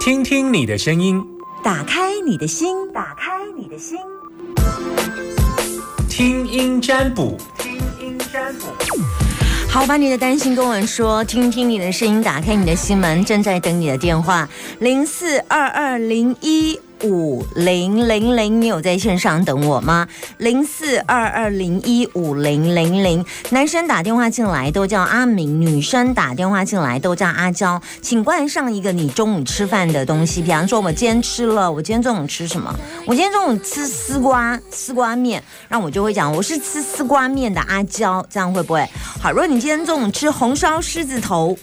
听听你的声音，打开你的心，打开你的心，听音占卜，听音占卜。好，把你的担心跟我说，听听你的声音，打开你的心门，正在等你的电话，零四二二零一。五零零零，你有在线上等我吗？零四二二零一五零零零，男生打电话进来都叫阿明，女生打电话进来都叫阿娇，请冠上一个你中午吃饭的东西，比方说我今天吃了，我今天中午吃什么？我今天中午吃丝瓜丝瓜面，那我就会讲我是吃丝瓜面的阿娇，这样会不会好？如果你今天中午吃红烧狮子头。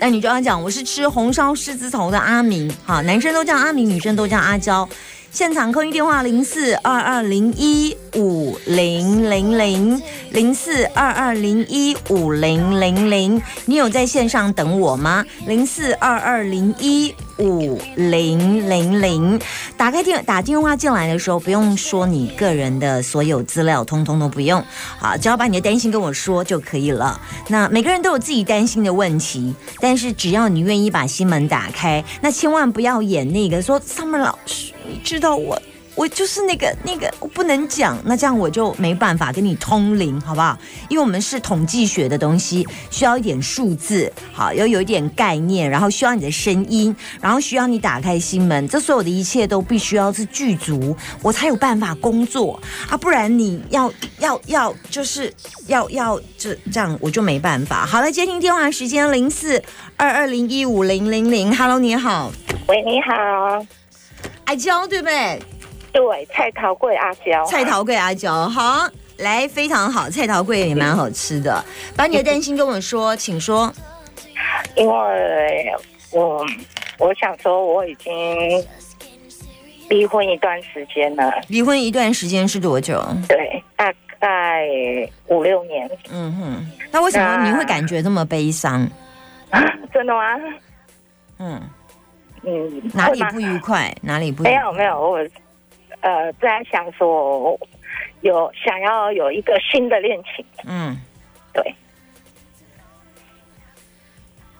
那你就要讲，我是吃红烧狮子头的阿明，好，男生都叫阿明，女生都叫阿娇。现场空运电话零四二二零一五零零零零四二二零一五零零零，你有在线上等我吗？零四二二零一五零零零，打开电打电话进来的时候，不用说你个人的所有资料，通通都不用，好，只要把你的担心跟我说就可以了。那每个人都有自己担心的问题，但是只要你愿意把心门打开，那千万不要演那个说 Summer 老师。你知道我，我就是那个那个，我不能讲，那这样我就没办法跟你通灵，好不好？因为我们是统计学的东西，需要一点数字，好，要有一点概念，然后需要你的声音，然后需要你打开心门，这所有的一切都必须要是具足，我才有办法工作啊，不然你要要要就是要要这这样我就没办法。好了，接听电话时间零四二二零一五零零零，Hello，你好，喂，你好。阿娇对不对？对，菜桃桂阿娇，菜桃桂阿娇，好，来，非常好，菜桃桂也蛮好吃的。把你的担心跟我说，请说。因为我我想说，我已经离婚一段时间了。离婚一段时间是多久？对，大概五六年。嗯哼，那为什么你会感觉这么悲伤？真的吗？嗯。嗯，哪里不愉快？哪里不愉快？没有没有，我呃在想说，有想要有一个新的恋情。嗯，对。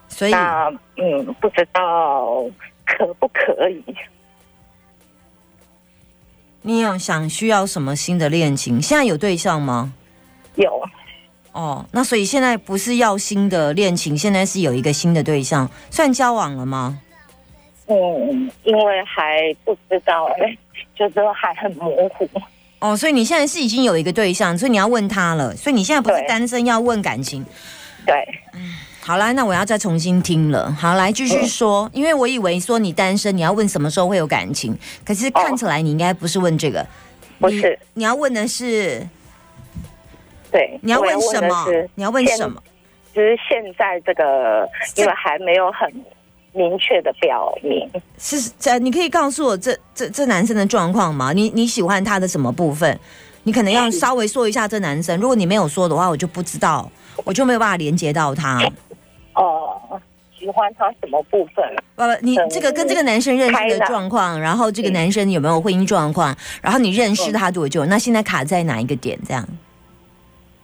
所以，嗯，不知道可不可以？你有想需要什么新的恋情？现在有对象吗？有。哦，那所以现在不是要新的恋情，现在是有一个新的对象，算交往了吗？嗯，因为还不知道哎，就是还很模糊。哦，所以你现在是已经有一个对象，所以你要问他了。所以你现在不是单身，要问感情。对，嗯，好了，那我要再重新听了。好，来继续说，因为我以为说你单身，你要问什么时候会有感情，可是看起来你应该不是问这个，不是，你要问的是，对，你要问什么？你要问什么？就是现在这个，因为还没有很。明确的表明是这，你可以告诉我这这这男生的状况吗？你你喜欢他的什么部分？你可能要稍微说一下这男生。如果你没有说的话，我就不知道，我就没有办法连接到他。哦，喜欢他什么部分？爸爸，你这个跟这个男生认识的状况，然后这个男生有没有婚姻状况？然后你认识他多久？那现在卡在哪一个点？这样，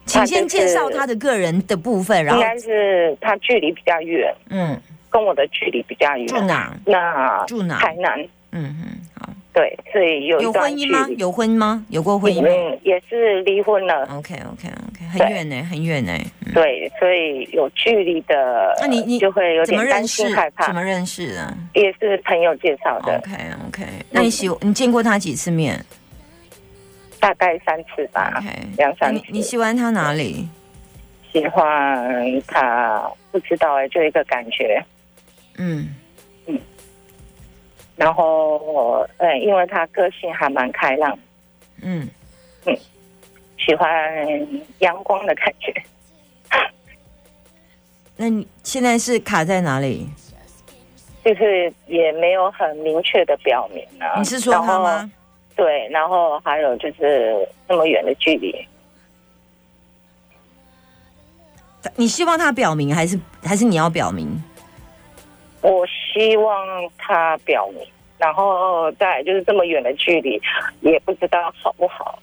请先介绍他的个人的部分。然后应该是他距离比较远。嗯。跟我的距离比较远，住哪？那住哪？台南。嗯嗯，好。对，所以有有婚姻吗？有婚吗？有过婚姻？嗯，也是离婚了。OK OK OK，很远呢，很远呢。对，所以有距离的，那你你就会有点担心害怕。怎么认识的？也是朋友介绍的。OK OK，那你喜你见过他几次面？大概三次吧。OK，两三次。你喜欢他哪里？喜欢他，不知道哎，就一个感觉。嗯嗯，然后呃，因为他个性还蛮开朗，嗯嗯，喜欢阳光的感觉。那你现在是卡在哪里？就是也没有很明确的表明啊。你是说他吗？对，然后还有就是那么远的距离。你希望他表明，还是还是你要表明？我希望他表明，然后再就是这么远的距离，也不知道好不好。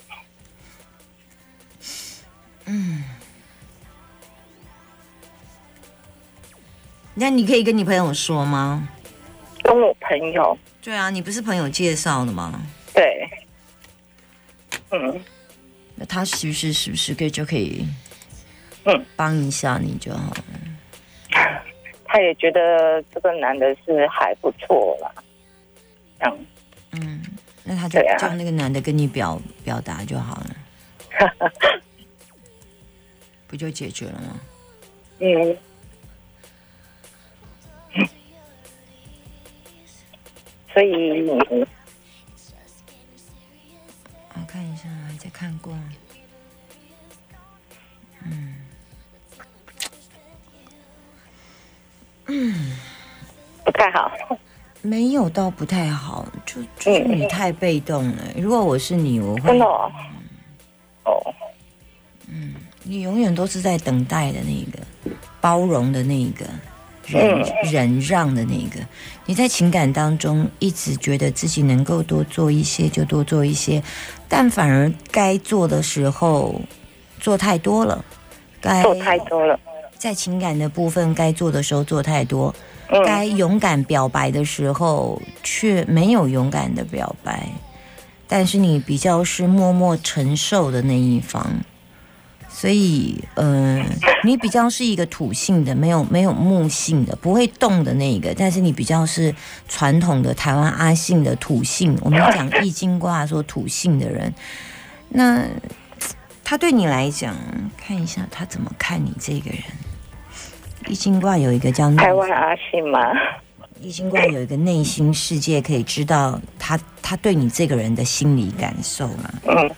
嗯，那你可以跟你朋友说吗？跟我朋友。对啊，你不是朋友介绍的吗？对，嗯，那他是不是是不是可以就可以，嗯，帮一下你就好了。他也觉得这个男的是还不错啦，这样，嗯，那他就啊叫那个男的跟你表表达就好了，不就解决了吗？嗯，所以我看一下，还在看过。太好。没有到不太好，就就是你太被动了。如果我是你，我会真的哦，哦，你永远都是在等待的那个，包容的那个，忍忍让的那个。你在情感当中一直觉得自己能够多做一些就多做一些，但反而该做的时候做太多了，该做太多了。在情感的部分该做的时候做太多，嗯该勇敢表白的时候却没有勇敢的表白，但是你比较是默默承受的那一方，所以，呃，你比较是一个土性的，没有没有木性的，不会动的那一个，但是你比较是传统的台湾阿信的土性。我们讲易经卦说土性的人，那他对你来讲，看一下他怎么看你这个人。易经卦有一个叫内台湾阿信吗，易经卦有一个内心世界，可以知道他他对你这个人的心理感受嘛。嗯，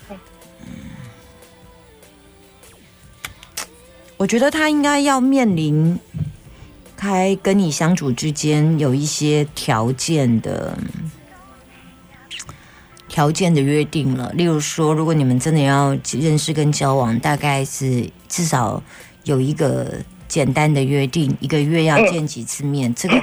我觉得他应该要面临开跟你相处之间有一些条件的条件的约定了。例如说，如果你们真的要认识跟交往，大概是至少有一个简单的约定，一个月要见几次面，这个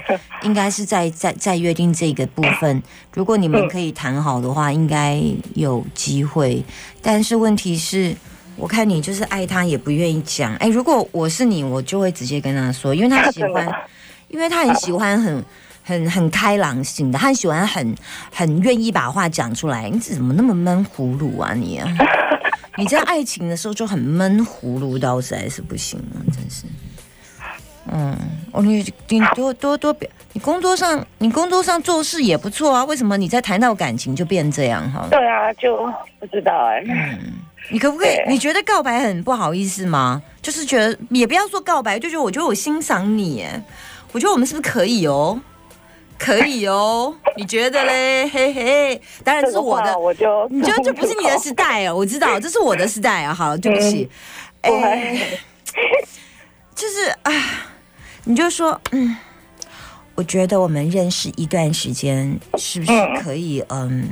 应该是在在在约定这个部分。如果你们可以谈好的话，应该有机会。但是问题是。我看你就是爱他，也不愿意讲。哎，如果我是你，我就会直接跟他说，因为他喜欢，因为他很喜欢很很很开朗型的，他很喜欢很很愿意把话讲出来。你怎么那么闷葫芦啊你啊？你在爱情的时候就很闷葫芦到实在是不行了，真是。嗯，哦，你你多多多表，你工作上你工作上做事也不错啊，为什么你在谈到感情就变这样哈？对啊，就不知道哎、嗯你可不可以？你觉得告白很不好意思吗？就是觉得也不要说告白，就觉得我觉得我欣赏你，哎，我觉得我们是不是可以哦？可以哦，你觉得嘞？嘿嘿，当然是我的我就你觉得这不是你的时代哦，我知道 这是我的时代啊。好了，对不起，不哎会，就是啊，你就说，嗯，我觉得我们认识一段时间，是不是可以，嗯，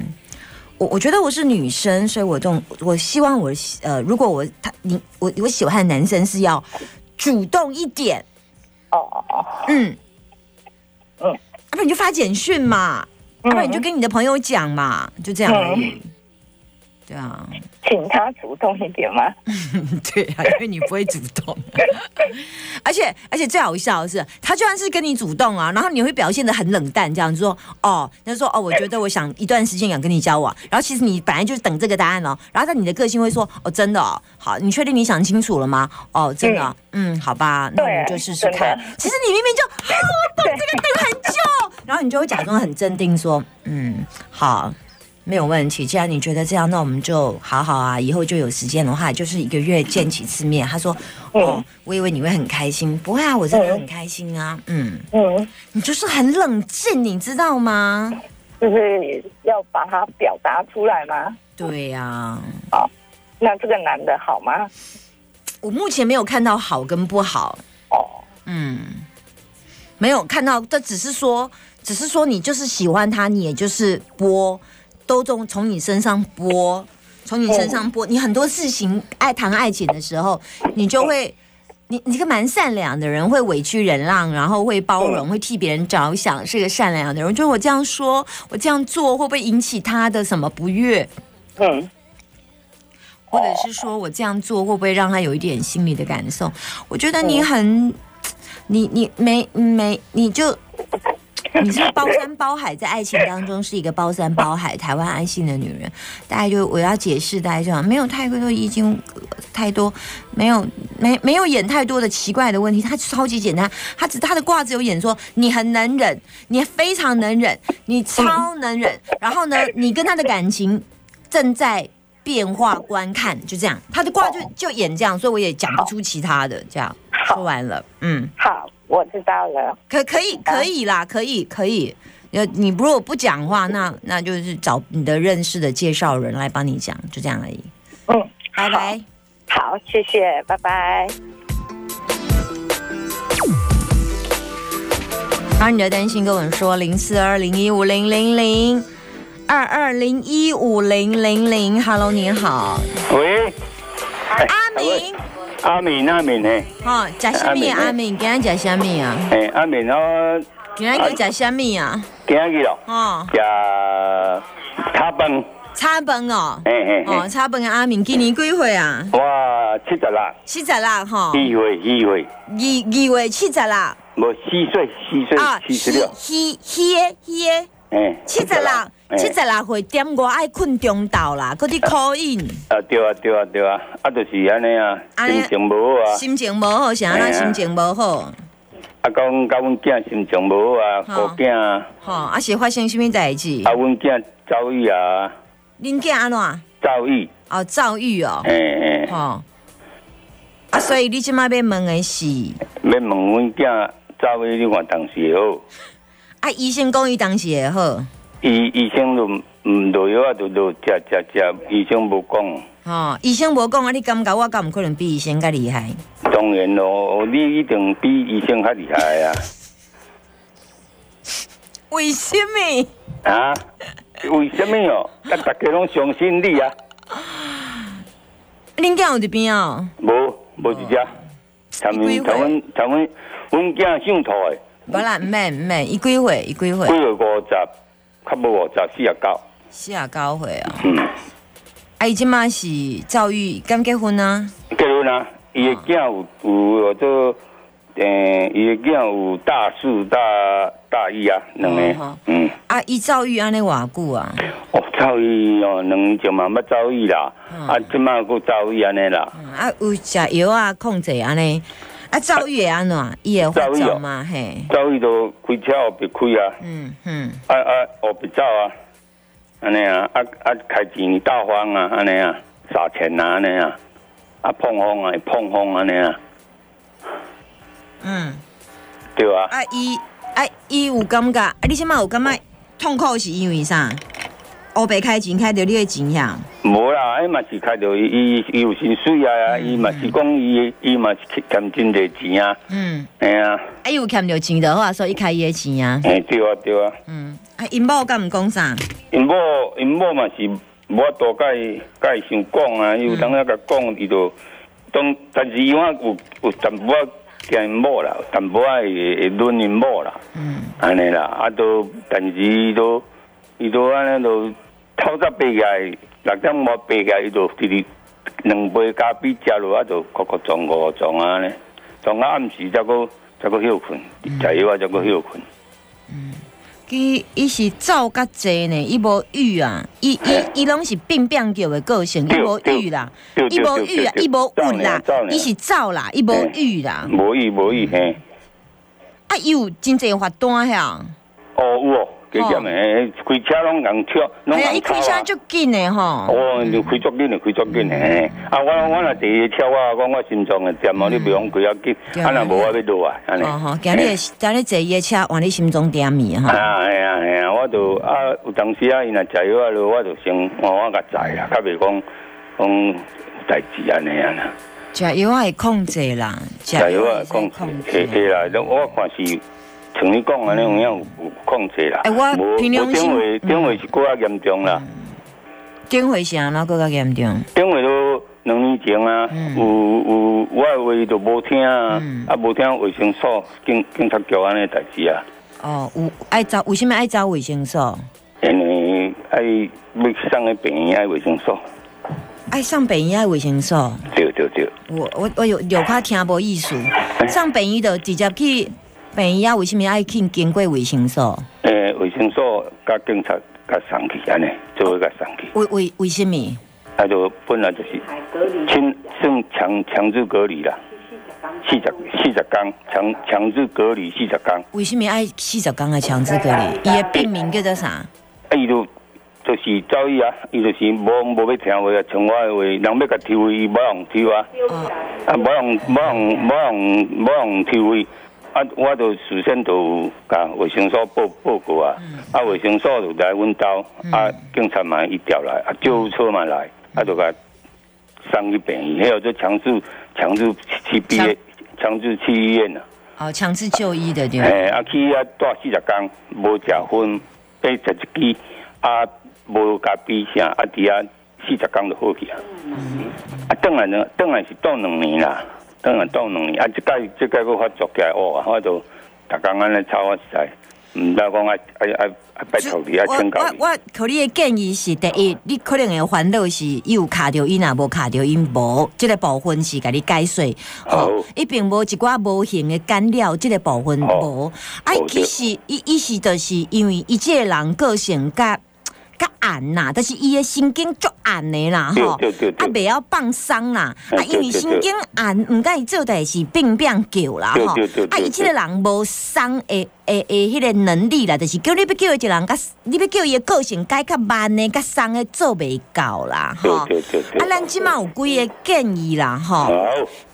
我我觉得我是女生，所以我动，我希望我呃，如果我他你我我喜欢的男生是要主动一点，哦哦哦，嗯。嗯。要不然你就发简讯嘛，要不然你就跟你的朋友讲嘛，就这样而已。对啊，请他主动一点吗。对啊，因为你不会主动，而且而且最好笑的是，他就算是跟你主动啊，然后你会表现的很冷淡，这样说哦，他说哦，我觉得我想一段时间想跟你交往，然后其实你本来就是等这个答案哦，然后在你的个性会说哦，真的哦，好，你确定你想清楚了吗？哦，真的哦，嗯，好吧，那我们就试试看。其实你明明就啊，我等这个等很久，然后你就会假装很镇定说，嗯，好。没有问题，既然你觉得这样，那我们就好好啊。以后就有时间的话，就是一个月见几次面。他说：“哦，我以为你会很开心，不会啊，我真的很开心啊。”嗯，嗯，你就是很冷静，你知道吗？就是要把它表达出来吗？对呀、那这个男的好吗？我目前没有看到好跟不好，哦，嗯，没有看到，这只是说，只是说你就是喜欢他，你也就是播，都从从你身上播，从你身上播，你很多事情爱谈爱情的时候，你就会。你你是个蛮善良的人，会委屈忍让，然后会包容，会替别人着想，是个善良的人。就是我这样说，我这样做会不会引起他的什么不悦？嗯，或者是说我这样做会不会让他有一点心理的感受？我觉得你很，你你没没你就 你是包山包海，在爱情当中是一个包山包海、台湾安心的女人。大家就我要解释，大家这样没有太多已经太多，没有没没有演太多的奇怪的问题。他超级简单，他只他的卦只有演说你很能忍，你非常能忍，你超能忍。然后呢，你跟他的感情正在变化观看，就这样。他的卦就就演这样，所以我也讲不出其他的。这样说完了，嗯，好。我知道了，可可以可以啦，可以可以。呃，你如果不讲话，那那就是找你的认识的介绍人来帮你讲，就这样而已。嗯，拜拜。好，谢谢，拜拜。把你的担心跟我说，零四二零一五零零零二二零一五零零零，Hello，你好。喂，阿明。阿敏，阿敏呢？哦，食什么？阿敏，今日食什么啊？诶，阿敏我今日去食什么啊？今日咯，哦，食炒饭。炒饭哦，诶诶，哦，炒饭的阿敏今年几岁啊？哇，七十六。七十六哈。二岁，二岁。二二岁七十六。无四岁，四岁七十六。七七七诶，七十六。七十六岁点我爱困中昼啦，嗰啲考验。啊对啊对啊对啊，啊就是安尼啊，心情无好啊。心情无好，啥啦？心情无好。啊，讲阮囝心情无好啊，我囝。吼，啊是发生什么代志？啊，阮囝遭遇啊。恁囝安怎？遭遇。哦，遭遇哦。嗯嗯。吼。啊，所以你即马要问的是？要问阮囝遭遇，你看当时好。啊，医生讲伊当时会好。医医生都唔落药啊，都都食食食，医生无讲。哦，医生无讲啊，你感觉我敢唔可能比医生较厉害？当然咯，你一定比医生较厉害啊。为什么？啊？为什么哦？啊，大家拢相信你啊。恁囝有伫边哦？无，无一只。他们他们他们，阮囝上台。无啦，唔免唔免，伊几岁？伊几岁？几岁五十。差不多十四啊九，四啊九岁啊。嗯，啊，伊即马是赵玉刚结婚啊？结婚啊，伊个囝有有做，诶，伊个囝有大四、大大一啊，两个。嗯。啊，伊赵玉安尼偌久啊？哦，赵玉哦，两年前嘛要教育啦，啊，即马佫赵玉安尼啦。啊，有食药啊，控制安尼。啊，赵玉安怎？伊会发作吗？嘿，赵玉都开车后别开啊。嗯嗯。啊啊，后别走啊，安尼啊，啊啊，开钱大方啊，安尼啊，撒钱啊，安尼啊，啊碰风啊，碰风安尼啊。嗯。对啊。啊，伊啊，伊有感觉，啊，你起码有感觉痛苦是因为啥？乌白开钱开到你的钱呀？无啦，伊嘛是开到伊伊有薪水啊，伊嘛是讲伊伊嘛是欠真侪钱啊。嗯，哎啊。啊，有欠着钱的话，所以开伊的钱啊。哎，对啊，对啊。嗯，啊，因某敢毋讲啥？因某因某嘛是无多甲伊甲伊想讲啊，伊有当下甲讲，伊就当，但是伊话有有淡薄仔惊因某啦，淡薄仔会会论因某啦。嗯，安尼啦，啊都，但是都。伊都安尼都透早爬起来，六点半爬起来，伊就直直两杯咖啡食落啊，就各个撞咕咕撞啊咧，撞啊暗时才个才个休困，食药啊才个休困。嗯，伊伊是走较济呢，伊无郁啊，伊伊伊拢是病病叫的个性，伊无郁啦，伊无郁啊，伊无郁啦，伊是走啦，伊无郁啦，无郁无郁嘿。啊，有真济发单遐。哦有。加减诶，开车拢人跳，拢人啊！伊开车足紧诶吼。哦，就开足紧诶，开足紧诶。啊，我我若第一跳啊，讲我心脏诶点哦，你不用开啊紧，啊若无我要落啊，安尼。哦吼，今日今日坐伊诶车，往你心脏点咪哈。啊，系啊系啊，我就啊有当时啊，伊若加油啊，我就先我我甲载啦，较袂讲讲代志安尼啊啦。加油啊，控制啦，加油啊，控制，系啦，我看是。像你讲安尼，有影有控制啦。无无顶回顶回是更加严重啦。顶回是安怎更加严重？顶回都两年前啊，有有我的话都无听啊，啊无听卫生所警警察局安尼代志啊。哦，有爱找为什么爱找卫生所？因为爱要上个病院爱卫生所。爱上病医爱卫生所？对对对。我我我有有怕听无意思，上病院就直接去。病啊，为什么爱去经过维生所？诶，维生所甲警察甲送去安尼，就会甲送去。为为为什么？他就本来就是清算强强制隔离啦，四十四十天强强制隔离四十天。为什么爱四十天的强制隔离？伊的病名叫做啥？啊，伊就就是走伊啊，伊就是无无要听话啊，像我的话，人要甲抽伊，无用抽啊，啊，无用无用无用无用抽伊。啊，我都事先都甲卫生所报报告啊，啊，卫生所就来阮兜，啊，警察嘛一调来，啊，救护车嘛来，啊，就甲送去病院，还有就强制强制去毕业，强制去医院啊。哦，强制就医的对。哎，啊，去啊，住四十天，无食薰，八十一支，啊，无甲比啥，啊，伫啊四十天就好去啊。啊，当然呢，当然是住两年啦。当然当两年，啊！即届即届我发作起来哦，我就逐工安尼操我实在，毋知讲啊啊啊啊拜托你啊，请教你。我我可你的建议是，第一，你可能会烦恼是有卡着音啊，无卡着音无，即个部分是甲你解说。哦。伊并无一寡无形的干扰，即个部分无。啊，其实伊伊是就是因为伊即个人个性甲。较暗呐，但是伊的神经足暗的啦，吼，啊，袂晓放松啦，啊，因为神经暗，毋甲伊做代志，病变叫啦，吼，啊，伊即个人无松的。诶诶，迄个能力啦，就是叫你要叫伊一个人，甲你要叫伊的个性改较慢的，甲松的做袂到啦，吼。啊，咱即满有几个建议啦，吼。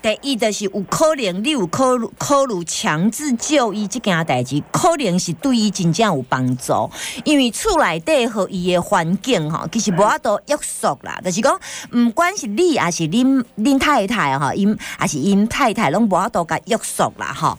第一就是有可能你有考考虑强制就医即件代志，可能是对伊真正有帮助，因为厝内底和伊的环境吼，其实无法度约束啦，就是讲，毋管是你还是恁恁太太吼，因还是因太太拢无法度甲约束啦，吼。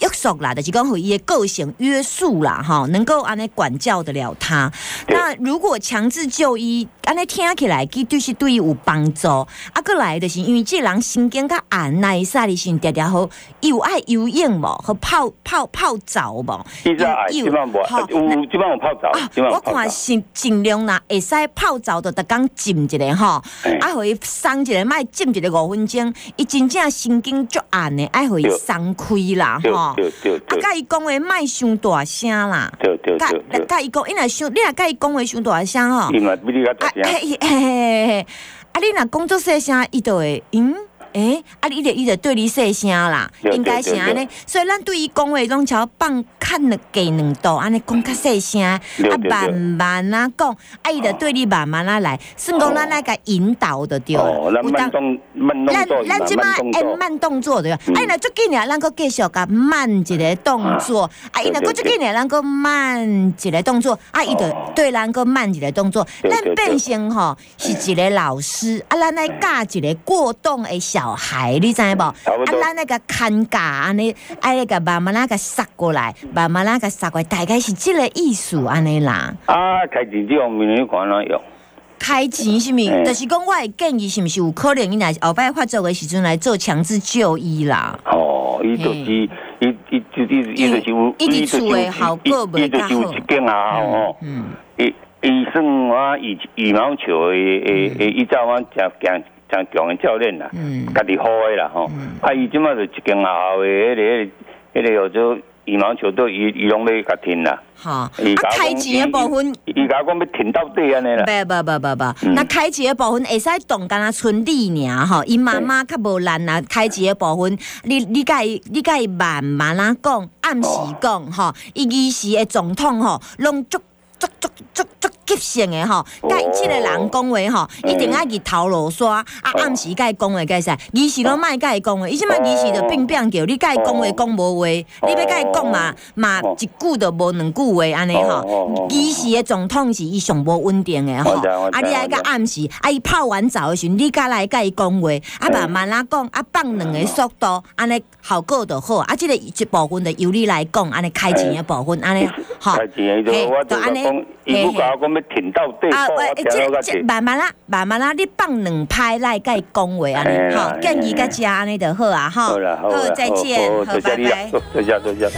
约束啦，就是讲伊的个性约束啦，哈，能够安尼管教得了他。那如果强制就医，安尼听起来，佮对是对伊有帮助。啊，过来就是因为这人心经较暗，那啥哩先调调好，有爱游泳无？和泡泡泡澡无？有有好，有基本上泡澡。我看是尽量啦，会使泡澡的，逐工浸一下吼，啊，互伊松一个，卖浸一个五分钟，伊真正心经足硬的，爱互伊松开啦，吼。对对对，啊！甲伊讲话卖伤大声啦。对对对。甲甲伊讲，伊若伤，你若甲伊讲话伤大声吼。伊嘛比你较大声。嘿嘿嘿，啊！你若工作细声，伊就会嗯。诶，啊，你得伊得对你细声啦，应该是安尼，所以咱对伊讲话拢要放看两低两度，安尼讲较细声，啊，慢慢啊讲，啊，伊得对你慢慢啊来，算讲咱来个引导的对。哦，咱慢动慢动作，咱咱即马按慢动作对。啊，伊若足紧呢，咱个继续甲慢一个动作，啊，伊若够足紧呢，咱个慢一个动作，啊，伊得对咱个慢一个动作，咱变成吼是一个老师，啊，咱来教一个过动的小。孩，你知无？啊，咱那个看架安尼，哎，那个慢慢那个杀过来，慢慢那个杀过来，大概是这个意思安尼啦。啊，开钱这方面你看哪用？开钱是咪？就是讲我的建议是毋是有可能，伊来后摆发作的时阵来做强制就医啦。哦，伊就是伊伊就伊伊就是有，伊就是有效果袂较好。一间啊，哦，嗯，伊医生啊，羽羽毛球诶诶诶，伊早晚食惊。像强的教练啦，家己好的啦吼，啊伊即马就一间学校的迄个迄个叫做羽毛球队，伊伊拢咧甲停啦。哈，啊开钱诶部分，伊甲讲要停到底安尼啦。不不不不不，那开钱诶部分会使动，敢若村里尔吼，伊妈妈较无难啦。开钱诶部分，你你甲伊你甲伊慢慢啊讲，暗时讲吼，伊伊时的总统吼，拢足足足足足。急性的吼，甲即个人讲话吼，一定爱日头落沙，啊暗时甲伊讲话该使，伊时拢莫甲伊讲话，伊即摆伊时就变变叫，你甲伊讲话讲无话，你要甲伊讲嘛嘛一句都无两句话安尼吼。伊时的总统是伊上无稳定的吼，啊你爱甲暗时，啊伊泡完澡的时阵，你甲来甲伊讲话，啊慢慢啊讲，啊放两个速度，安尼效果就好，啊即个一部分就由你来讲，安尼开钱的部分，安尼吼，嘿，就安尼，嘿啊，这这慢慢啦，慢慢啦，你放两拍来甲伊讲话 安尼，好，建议甲家安尼就好啊，好，好，再见，好，拜拜。再见，再见。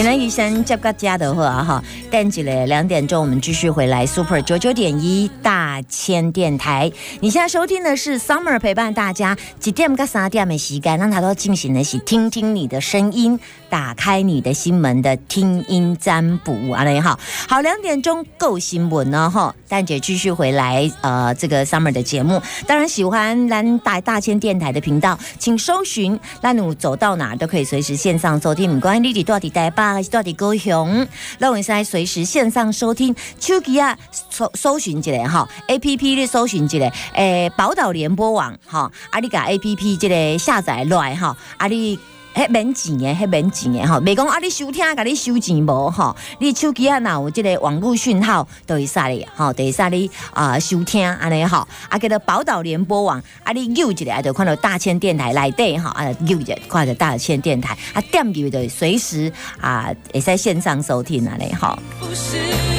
今天医生接个家的话哈，等起来两点钟我们继续回来 Super 九九点一大千电台。你现在收听的是 Summer 陪伴大家几点跟三点的时间，让他都进行的是听听你的声音，打开你的心门的听音占卜啊，你好，好两点钟够新闻呢哈，蛋姐继续回来呃这个 Summer 的节目，当然喜欢兰大大千电台的频道，请搜寻蓝努走到哪都可以随时线上收听，不管你伫到底台北还是到底高雄，那我现随时线上收听，手机啊搜搜寻一下哈，A P P 的搜寻一下，诶宝岛联播网哈，啊你甲 A P P 这个下载来哈，啊你。迄免钱诶，迄免钱诶，吼，未讲啊！你收听，甲你收钱无吼？你手机啊，若有即个网络讯号，都会使你，吼，会使你啊收听安尼吼。啊，叫做宝岛联播网，啊，你扭一下就看到大千电台内底吼，啊，扭一下看到大千电台，啊，点入就随时啊，会使线上收听安尼吼。就有